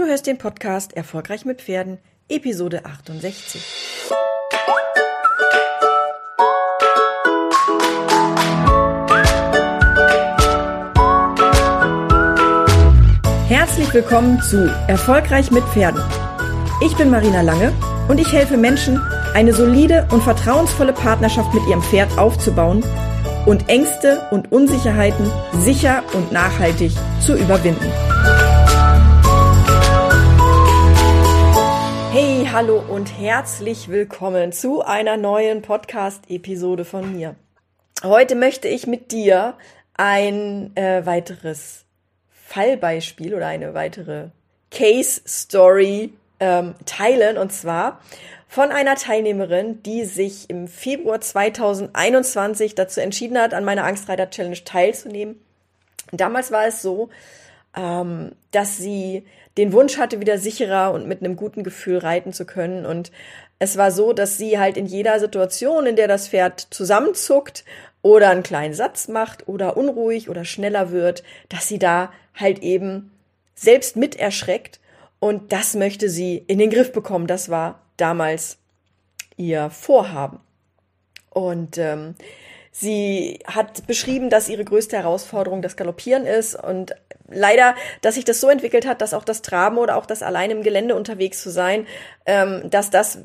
Du hörst den Podcast Erfolgreich mit Pferden, Episode 68. Herzlich willkommen zu Erfolgreich mit Pferden. Ich bin Marina Lange und ich helfe Menschen, eine solide und vertrauensvolle Partnerschaft mit ihrem Pferd aufzubauen und Ängste und Unsicherheiten sicher und nachhaltig zu überwinden. Hallo und herzlich willkommen zu einer neuen Podcast-Episode von mir. Heute möchte ich mit dir ein äh, weiteres Fallbeispiel oder eine weitere Case Story ähm, teilen und zwar von einer Teilnehmerin, die sich im Februar 2021 dazu entschieden hat, an meiner Angstreiter Challenge teilzunehmen. Damals war es so, ähm, dass sie den Wunsch hatte, wieder sicherer und mit einem guten Gefühl reiten zu können. Und es war so, dass sie halt in jeder Situation, in der das Pferd zusammenzuckt oder einen kleinen Satz macht oder unruhig oder schneller wird, dass sie da halt eben selbst mit erschreckt. Und das möchte sie in den Griff bekommen. Das war damals ihr Vorhaben. Und ähm, sie hat beschrieben, dass ihre größte Herausforderung das Galoppieren ist und leider, dass sich das so entwickelt hat, dass auch das Traben oder auch das allein im Gelände unterwegs zu sein, ähm, dass das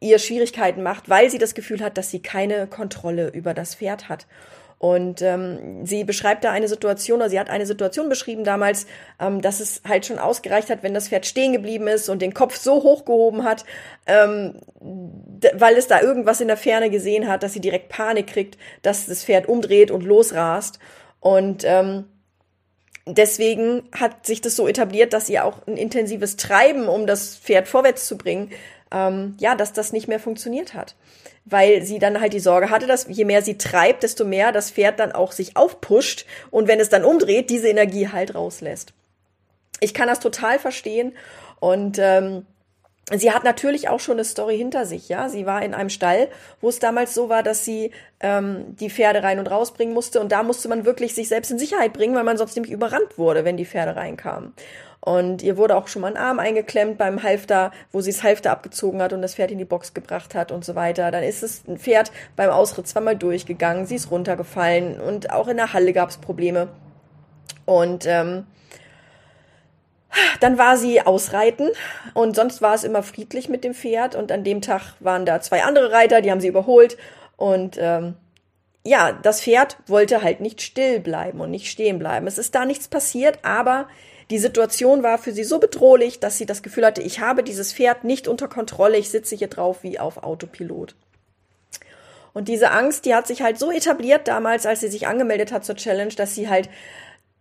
ihr Schwierigkeiten macht, weil sie das Gefühl hat, dass sie keine Kontrolle über das Pferd hat. Und ähm, sie beschreibt da eine Situation, oder sie hat eine Situation beschrieben damals, ähm, dass es halt schon ausgereicht hat, wenn das Pferd stehen geblieben ist und den Kopf so hochgehoben hat, ähm, weil es da irgendwas in der Ferne gesehen hat, dass sie direkt Panik kriegt, dass das Pferd umdreht und losrast. Und ähm, deswegen hat sich das so etabliert, dass ihr auch ein intensives Treiben, um das Pferd vorwärts zu bringen, ähm, ja, dass das nicht mehr funktioniert hat. Weil sie dann halt die Sorge hatte, dass je mehr sie treibt, desto mehr das Pferd dann auch sich aufpusht und wenn es dann umdreht, diese Energie halt rauslässt. Ich kann das total verstehen und ähm, sie hat natürlich auch schon eine Story hinter sich, ja. Sie war in einem Stall, wo es damals so war, dass sie ähm, die Pferde rein und rausbringen musste und da musste man wirklich sich selbst in Sicherheit bringen, weil man sonst nämlich überrannt wurde, wenn die Pferde reinkamen. Und ihr wurde auch schon mal ein Arm eingeklemmt beim Halfter, wo sie das Halfter abgezogen hat und das Pferd in die Box gebracht hat und so weiter. Dann ist es ein Pferd beim Ausritt zweimal durchgegangen, sie ist runtergefallen und auch in der Halle gab es Probleme. Und ähm, dann war sie ausreiten und sonst war es immer friedlich mit dem Pferd und an dem Tag waren da zwei andere Reiter, die haben sie überholt und ähm, ja, das Pferd wollte halt nicht still bleiben und nicht stehen bleiben. Es ist da nichts passiert, aber die Situation war für sie so bedrohlich, dass sie das Gefühl hatte, ich habe dieses Pferd nicht unter Kontrolle, ich sitze hier drauf wie auf Autopilot. Und diese Angst, die hat sich halt so etabliert damals, als sie sich angemeldet hat zur Challenge, dass sie halt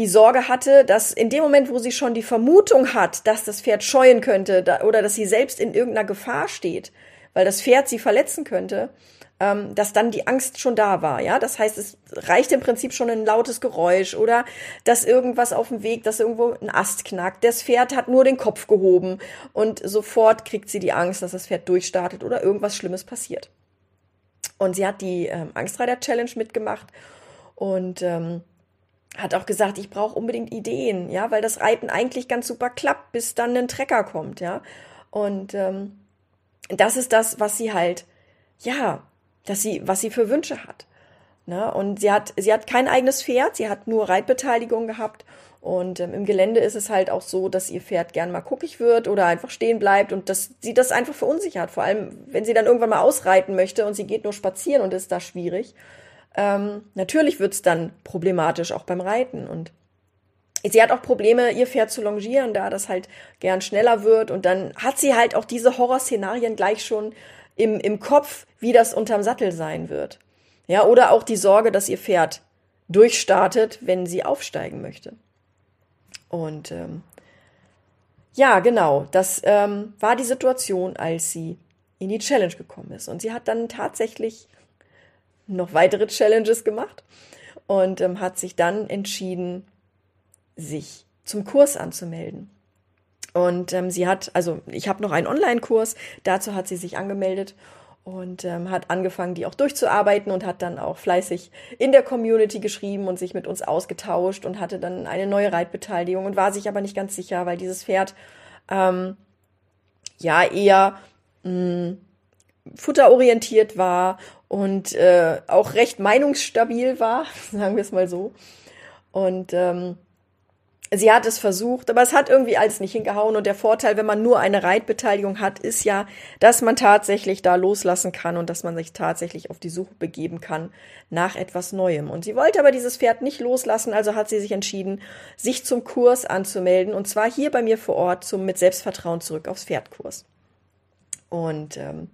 die Sorge hatte, dass in dem Moment, wo sie schon die Vermutung hat, dass das Pferd scheuen könnte oder dass sie selbst in irgendeiner Gefahr steht, weil das Pferd sie verletzen könnte, ähm, dass dann die Angst schon da war. Ja, das heißt, es reicht im Prinzip schon ein lautes Geräusch oder dass irgendwas auf dem Weg, dass irgendwo ein Ast knackt. Das Pferd hat nur den Kopf gehoben und sofort kriegt sie die Angst, dass das Pferd durchstartet oder irgendwas Schlimmes passiert. Und sie hat die ähm, Angstreiter Challenge mitgemacht und ähm, hat auch gesagt, ich brauche unbedingt Ideen, ja, weil das Reiten eigentlich ganz super klappt, bis dann ein Trecker kommt, ja. Und ähm, das ist das, was sie halt, ja, dass sie, was sie für Wünsche hat. Ne? Und sie hat, sie hat kein eigenes Pferd, sie hat nur Reitbeteiligung gehabt. Und ähm, im Gelände ist es halt auch so, dass ihr Pferd gern mal guckig wird oder einfach stehen bleibt und dass sie das einfach verunsichert. Vor allem, wenn sie dann irgendwann mal ausreiten möchte und sie geht nur spazieren und ist da schwierig. Ähm, natürlich wird's dann problematisch auch beim Reiten. Und sie hat auch Probleme, ihr Pferd zu longieren, da das halt gern schneller wird. Und dann hat sie halt auch diese Horrorszenarien gleich schon im, im Kopf, wie das unterm Sattel sein wird. Ja, oder auch die Sorge, dass ihr Pferd durchstartet, wenn sie aufsteigen möchte. Und ähm, ja, genau, das ähm, war die Situation, als sie in die Challenge gekommen ist. Und sie hat dann tatsächlich noch weitere Challenges gemacht und ähm, hat sich dann entschieden, sich zum Kurs anzumelden. Und ähm, sie hat, also ich habe noch einen Online-Kurs, dazu hat sie sich angemeldet. und ähm, hat angefangen, die auch durchzuarbeiten und hat dann auch fleißig in der Community geschrieben und sich mit uns ausgetauscht und hatte dann eine neue Reitbeteiligung und war sich aber nicht ganz sicher, weil dieses Pferd ähm, ja eher mh, hm, futterorientiert war und äh, auch recht meinungsstabil war, sagen wir es mal so. Und ähm, sie hat es versucht, aber es hat irgendwie alles nicht hingehauen. Und der Vorteil, wenn man nur eine Reitbeteiligung hat, ist ja, dass man tatsächlich da loslassen kann und dass man sich tatsächlich auf die Suche begeben kann nach etwas Neuem. Und sie wollte aber dieses Pferd nicht loslassen, also hat sie sich entschieden, sich zum Kurs anzumelden. Und zwar hier bei mir vor Ort zum Mit Selbstvertrauen zurück aufs Pferdkurs. Und ähm,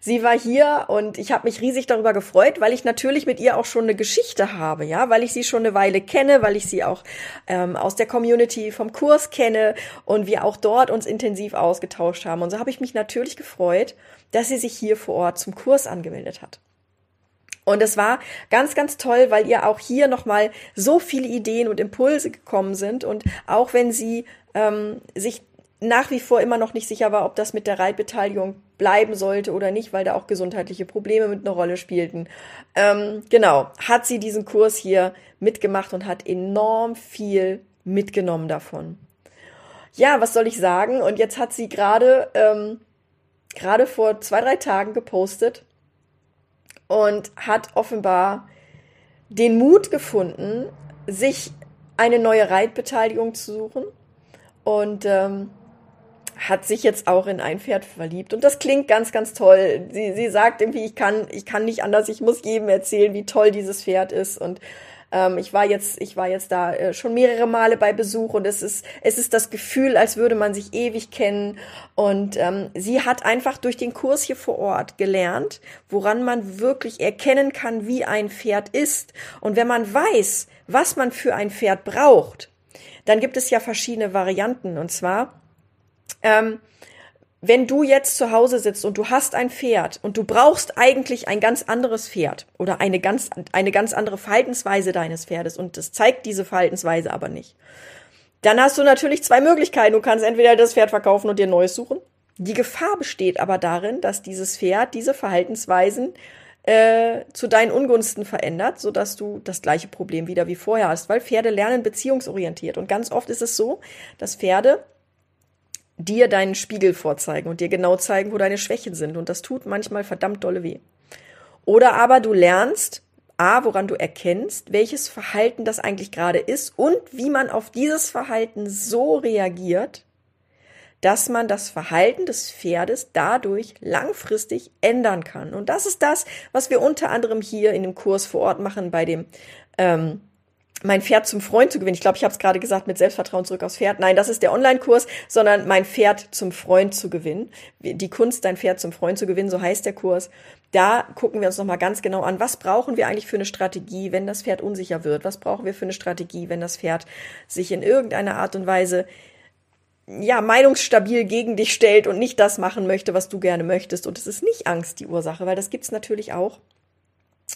sie war hier und ich habe mich riesig darüber gefreut, weil ich natürlich mit ihr auch schon eine Geschichte habe, ja, weil ich sie schon eine Weile kenne, weil ich sie auch ähm, aus der Community vom Kurs kenne und wir auch dort uns intensiv ausgetauscht haben. Und so habe ich mich natürlich gefreut, dass sie sich hier vor Ort zum Kurs angemeldet hat. Und es war ganz, ganz toll, weil ihr auch hier nochmal so viele Ideen und Impulse gekommen sind. Und auch wenn sie ähm, sich nach wie vor immer noch nicht sicher war, ob das mit der Reitbeteiligung bleiben sollte oder nicht, weil da auch gesundheitliche Probleme mit einer Rolle spielten. Ähm, genau, hat sie diesen Kurs hier mitgemacht und hat enorm viel mitgenommen davon. Ja, was soll ich sagen? Und jetzt hat sie gerade ähm, gerade vor zwei drei Tagen gepostet und hat offenbar den Mut gefunden, sich eine neue Reitbeteiligung zu suchen und ähm, hat sich jetzt auch in ein Pferd verliebt. Und das klingt ganz, ganz toll. Sie, sie sagt irgendwie, ich kann, ich kann nicht anders, ich muss jedem erzählen, wie toll dieses Pferd ist. Und ähm, ich war jetzt, ich war jetzt da äh, schon mehrere Male bei Besuch und es ist, es ist das Gefühl, als würde man sich ewig kennen. Und ähm, sie hat einfach durch den Kurs hier vor Ort gelernt, woran man wirklich erkennen kann, wie ein Pferd ist. Und wenn man weiß, was man für ein Pferd braucht, dann gibt es ja verschiedene Varianten. Und zwar ähm, wenn du jetzt zu Hause sitzt und du hast ein Pferd und du brauchst eigentlich ein ganz anderes Pferd oder eine ganz, eine ganz andere Verhaltensweise deines Pferdes und das zeigt diese Verhaltensweise aber nicht, dann hast du natürlich zwei Möglichkeiten. Du kannst entweder das Pferd verkaufen und dir neues suchen. Die Gefahr besteht aber darin, dass dieses Pferd diese Verhaltensweisen äh, zu deinen Ungunsten verändert, sodass du das gleiche Problem wieder wie vorher hast, weil Pferde lernen beziehungsorientiert. Und ganz oft ist es so, dass Pferde dir deinen Spiegel vorzeigen und dir genau zeigen, wo deine Schwächen sind. Und das tut manchmal verdammt dolle weh. Oder aber du lernst, A, woran du erkennst, welches Verhalten das eigentlich gerade ist und wie man auf dieses Verhalten so reagiert, dass man das Verhalten des Pferdes dadurch langfristig ändern kann. Und das ist das, was wir unter anderem hier in dem Kurs vor Ort machen bei dem ähm, mein Pferd zum Freund zu gewinnen. Ich glaube, ich habe es gerade gesagt mit Selbstvertrauen zurück aufs Pferd. Nein, das ist der Online-Kurs, sondern mein Pferd zum Freund zu gewinnen. Die Kunst, dein Pferd zum Freund zu gewinnen, so heißt der Kurs. Da gucken wir uns nochmal ganz genau an, was brauchen wir eigentlich für eine Strategie, wenn das Pferd unsicher wird? Was brauchen wir für eine Strategie, wenn das Pferd sich in irgendeiner Art und Weise ja, meinungsstabil gegen dich stellt und nicht das machen möchte, was du gerne möchtest. Und es ist nicht Angst die Ursache, weil das gibt's natürlich auch.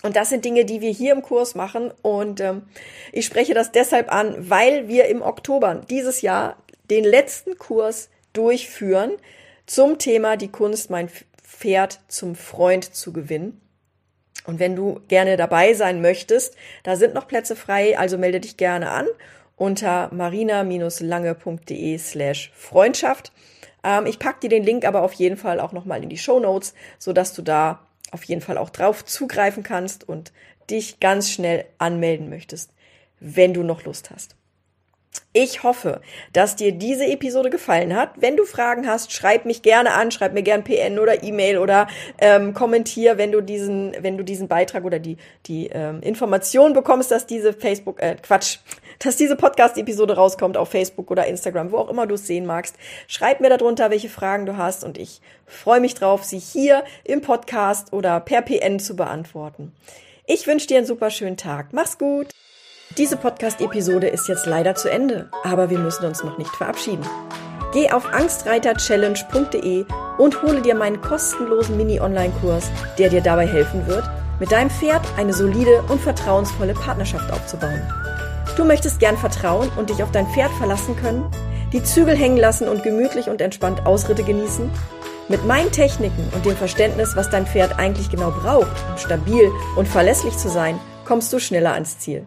Und das sind Dinge, die wir hier im Kurs machen. Und ähm, ich spreche das deshalb an, weil wir im Oktober dieses Jahr den letzten Kurs durchführen zum Thema die Kunst, mein Pferd zum Freund zu gewinnen. Und wenn du gerne dabei sein möchtest, da sind noch Plätze frei, also melde dich gerne an unter marina-lange.de slash Freundschaft. Ähm, ich pack dir den Link aber auf jeden Fall auch nochmal in die Show Notes, sodass du da auf jeden Fall auch drauf zugreifen kannst und dich ganz schnell anmelden möchtest, wenn du noch Lust hast. Ich hoffe, dass dir diese Episode gefallen hat. Wenn du Fragen hast, schreib mich gerne an, schreib mir gerne PN oder E-Mail oder ähm, kommentier, wenn du diesen, wenn du diesen Beitrag oder die die ähm, Information bekommst, dass diese Facebook äh, Quatsch, dass diese Podcast-Episode rauskommt auf Facebook oder Instagram, wo auch immer du es sehen magst. Schreib mir darunter, welche Fragen du hast und ich freue mich drauf, sie hier im Podcast oder per PN zu beantworten. Ich wünsche dir einen super schönen Tag. Mach's gut. Diese Podcast-Episode ist jetzt leider zu Ende, aber wir müssen uns noch nicht verabschieden. Geh auf angstreiterchallenge.de und hole dir meinen kostenlosen Mini-Online-Kurs, der dir dabei helfen wird, mit deinem Pferd eine solide und vertrauensvolle Partnerschaft aufzubauen. Du möchtest gern vertrauen und dich auf dein Pferd verlassen können, die Zügel hängen lassen und gemütlich und entspannt Ausritte genießen? Mit meinen Techniken und dem Verständnis, was dein Pferd eigentlich genau braucht, um stabil und verlässlich zu sein, kommst du schneller ans Ziel.